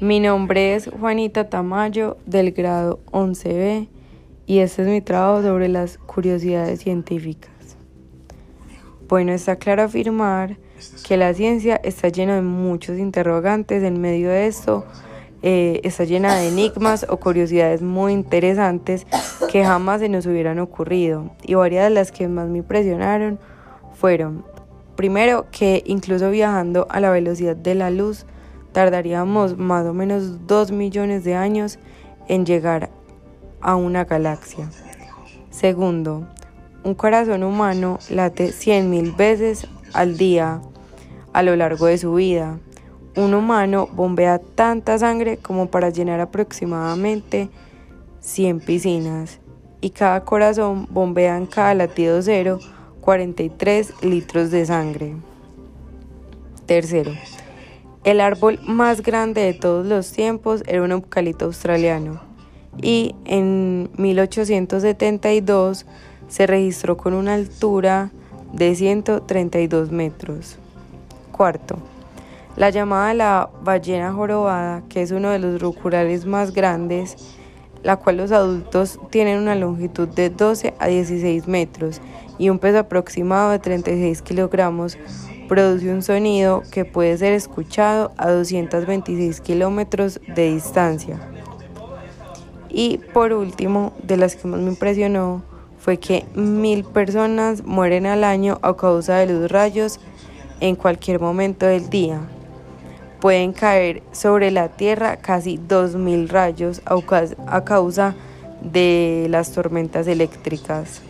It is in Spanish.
Mi nombre es Juanita Tamayo del grado 11B y este es mi trabajo sobre las curiosidades científicas. Bueno, está claro afirmar que la ciencia está llena de muchos interrogantes. En medio de esto eh, está llena de enigmas o curiosidades muy interesantes que jamás se nos hubieran ocurrido. Y varias de las que más me impresionaron fueron, primero, que incluso viajando a la velocidad de la luz, tardaríamos más o menos 2 millones de años en llegar a una galaxia. Segundo, un corazón humano late 100.000 veces al día a lo largo de su vida. Un humano bombea tanta sangre como para llenar aproximadamente 100 piscinas y cada corazón bombea en cada latido cero 43 litros de sangre. Tercero, el árbol más grande de todos los tiempos era un eucalipto australiano y en 1872 se registró con una altura de 132 metros. Cuarto, la llamada la ballena jorobada, que es uno de los rucurales más grandes, la cual los adultos tienen una longitud de 12 a 16 metros y un peso aproximado de 36 kilogramos, produce un sonido que puede ser escuchado a 226 kilómetros de distancia. Y por último, de las que más me impresionó, fue que mil personas mueren al año a causa de los rayos en cualquier momento del día. Pueden caer sobre la Tierra casi mil rayos a causa de las tormentas eléctricas.